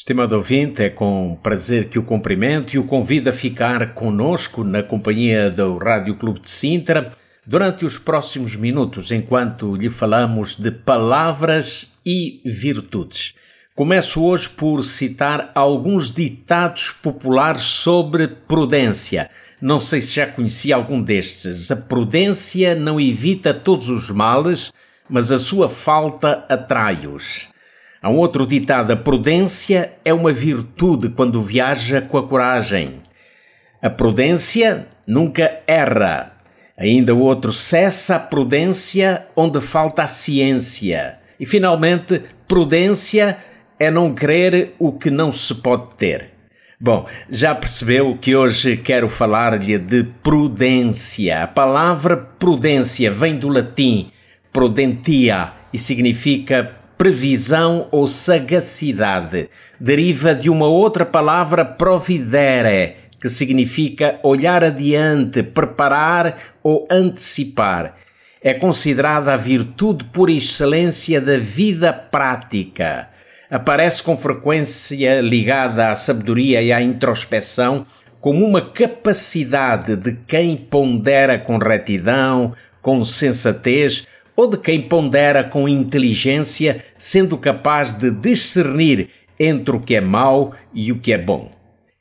Estimado ouvinte, é com prazer que o cumprimento e o convido a ficar conosco na companhia do Rádio Clube de Sintra durante os próximos minutos, enquanto lhe falamos de palavras e virtudes. Começo hoje por citar alguns ditados populares sobre prudência. Não sei se já conhecia algum destes. A prudência não evita todos os males, mas a sua falta atrai-os. Há um outro ditado: a prudência é uma virtude quando viaja com a coragem. A prudência nunca erra. Ainda o outro: cessa a prudência onde falta a ciência. E finalmente, prudência é não querer o que não se pode ter. Bom, já percebeu que hoje quero falar-lhe de prudência. A palavra prudência vem do latim prudentia e significa previsão ou sagacidade. Deriva de uma outra palavra providere, que significa olhar adiante, preparar ou antecipar. É considerada a virtude por excelência da vida prática. Aparece com frequência ligada à sabedoria e à introspeção como uma capacidade de quem pondera com retidão, com sensatez, ou de quem pondera com inteligência, sendo capaz de discernir entre o que é mau e o que é bom.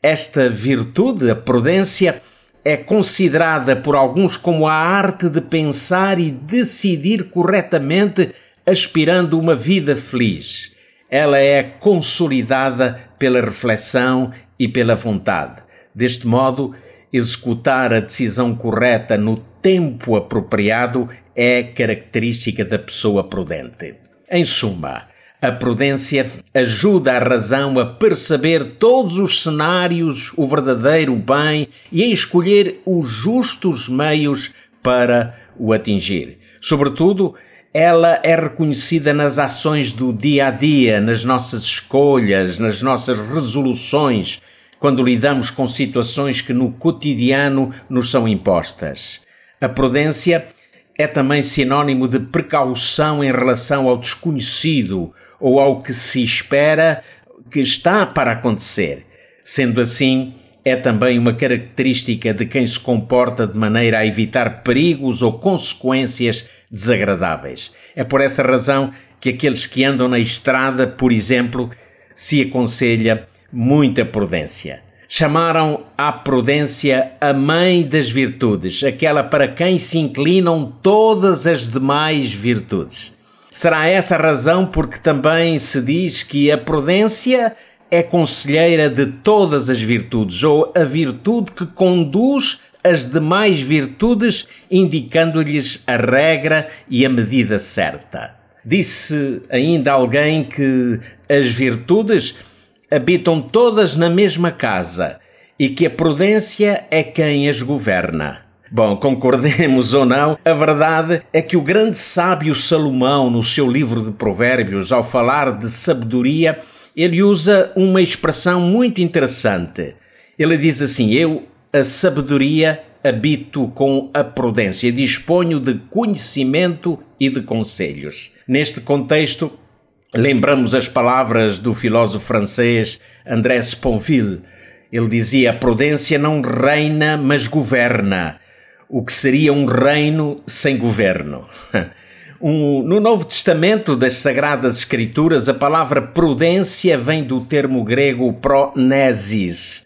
Esta virtude, a prudência, é considerada por alguns como a arte de pensar e decidir corretamente, aspirando uma vida feliz. Ela é consolidada pela reflexão e pela vontade. Deste modo, executar a decisão correta no tempo apropriado é característica da pessoa prudente. Em suma, a prudência ajuda a razão a perceber todos os cenários, o verdadeiro bem e a escolher os justos meios para o atingir. Sobretudo, ela é reconhecida nas ações do dia a dia, nas nossas escolhas, nas nossas resoluções, quando lidamos com situações que no cotidiano nos são impostas. A prudência é também sinônimo de precaução em relação ao desconhecido ou ao que se espera que está para acontecer. Sendo assim, é também uma característica de quem se comporta de maneira a evitar perigos ou consequências desagradáveis. É por essa razão que aqueles que andam na estrada, por exemplo, se aconselha muita prudência. Chamaram a prudência a mãe das virtudes, aquela para quem se inclinam todas as demais virtudes. Será essa a razão porque também se diz que a prudência é conselheira de todas as virtudes, ou a virtude que conduz as demais virtudes, indicando-lhes a regra e a medida certa. Disse ainda alguém que as virtudes habitam todas na mesma casa e que a prudência é quem as governa. Bom, concordemos ou não, a verdade é que o grande sábio Salomão, no seu livro de Provérbios, ao falar de sabedoria, ele usa uma expressão muito interessante. Ele diz assim: Eu, a sabedoria, habito com a prudência, disponho de conhecimento e de conselhos. Neste contexto, Lembramos as palavras do filósofo francês André Sponville. Ele dizia: A prudência não reina, mas governa. O que seria um reino sem governo? Um, no Novo Testamento das Sagradas Escrituras, a palavra prudência vem do termo grego pronesis,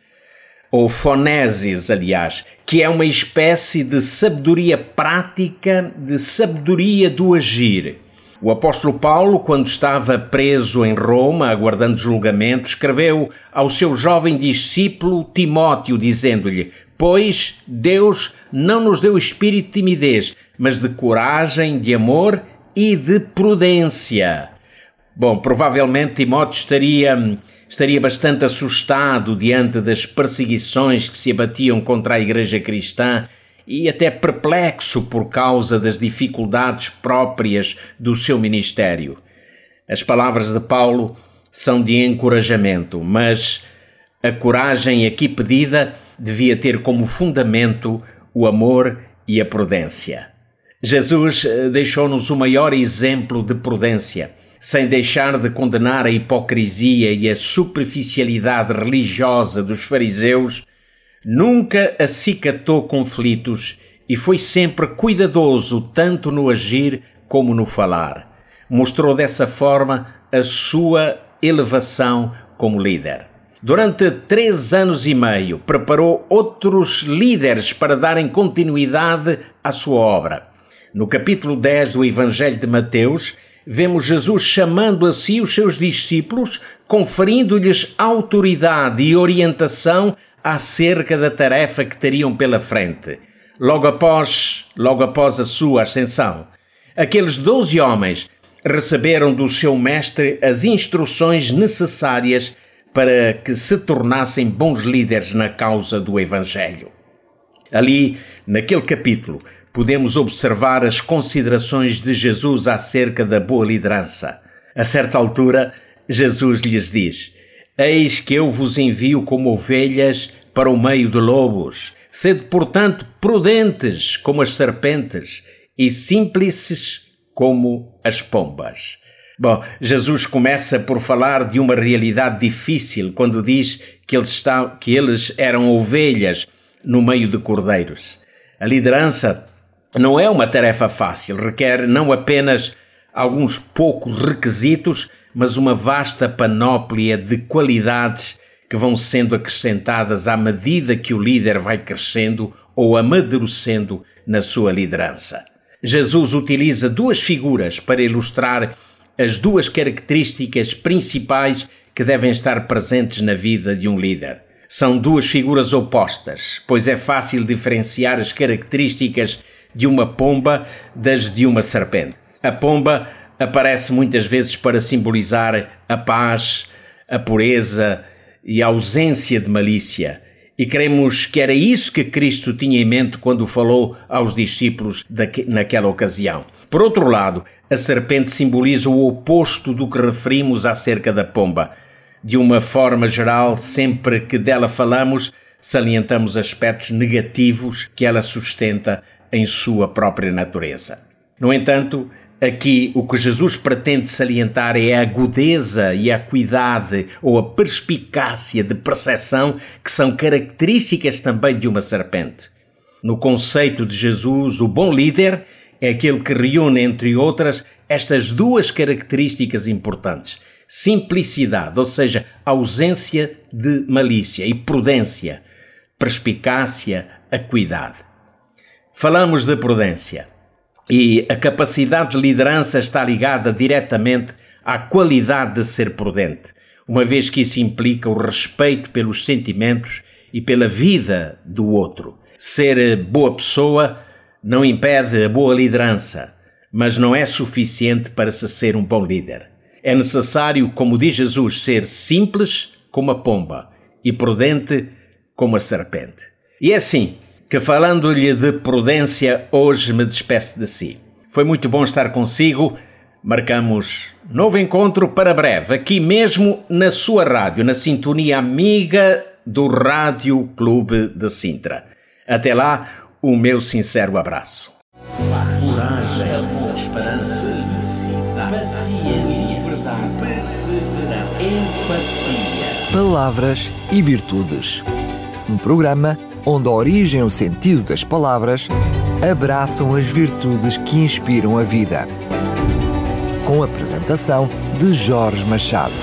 ou fonesis, aliás, que é uma espécie de sabedoria prática, de sabedoria do agir. O apóstolo Paulo, quando estava preso em Roma, aguardando julgamento, escreveu ao seu jovem discípulo Timóteo, dizendo-lhe: Pois Deus não nos deu espírito de timidez, mas de coragem, de amor e de prudência. Bom, provavelmente Timóteo estaria, estaria bastante assustado diante das perseguições que se abatiam contra a igreja cristã e até perplexo por causa das dificuldades próprias do seu ministério. As palavras de Paulo são de encorajamento, mas a coragem aqui pedida devia ter como fundamento o amor e a prudência. Jesus eh, deixou-nos o maior exemplo de prudência, sem deixar de condenar a hipocrisia e a superficialidade religiosa dos fariseus, nunca acicatou conflitos e foi sempre cuidadoso tanto no agir como no falar. Mostrou dessa forma a sua elevação como líder. Durante três anos e meio, preparou outros líderes para darem continuidade à sua obra. No capítulo 10 do Evangelho de Mateus, vemos Jesus chamando a si os seus discípulos, conferindo-lhes autoridade e orientação acerca da tarefa que teriam pela frente. Logo após, logo após a sua ascensão, aqueles doze homens receberam do seu mestre as instruções necessárias para que se tornassem bons líderes na causa do Evangelho. Ali, naquele capítulo, podemos observar as considerações de Jesus acerca da boa liderança. A certa altura, Jesus lhes diz: Eis que eu vos envio como ovelhas para o meio de lobos. Sede, portanto, prudentes como as serpentes e simples como as pombas. Bom, Jesus começa por falar de uma realidade difícil quando diz que eles, estão, que eles eram ovelhas no meio de cordeiros. A liderança não é uma tarefa fácil, requer não apenas alguns poucos requisitos, mas uma vasta panóplia de qualidades que vão sendo acrescentadas à medida que o líder vai crescendo ou amadurecendo na sua liderança. Jesus utiliza duas figuras para ilustrar as duas características principais que devem estar presentes na vida de um líder. São duas figuras opostas, pois é fácil diferenciar as características de uma pomba das de uma serpente. A pomba aparece muitas vezes para simbolizar a paz, a pureza e a ausência de malícia. E cremos que era isso que Cristo tinha em mente quando falou aos discípulos naquela ocasião. Por outro lado, a serpente simboliza o oposto do que referimos acerca da pomba. De uma forma geral, sempre que dela falamos, salientamos aspectos negativos que ela sustenta em sua própria natureza. No entanto, aqui o que Jesus pretende salientar é a agudeza e a acuidade ou a perspicácia de percepção que são características também de uma serpente. No conceito de Jesus, o bom líder é aquele que reúne, entre outras, estas duas características importantes: simplicidade, ou seja, ausência de malícia, e prudência, perspicácia, acuidade. Falamos de prudência e a capacidade de liderança está ligada diretamente à qualidade de ser prudente, uma vez que isso implica o respeito pelos sentimentos e pela vida do outro. Ser boa pessoa não impede a boa liderança, mas não é suficiente para se ser um bom líder. É necessário, como diz Jesus, ser simples como a pomba e prudente como a serpente. E é assim que, falando-lhe de prudência, hoje me despeço de si. Foi muito bom estar consigo. Marcamos novo encontro para breve, aqui mesmo na sua rádio, na sintonia amiga do Rádio Clube de Sintra. Até lá, o meu sincero abraço. Coragem, esperança, paciência, verdade, perseverança, empatia. Palavras e virtudes. Um programa onde a origem e o sentido das palavras abraçam as virtudes que inspiram a vida. Com a apresentação de Jorge Machado.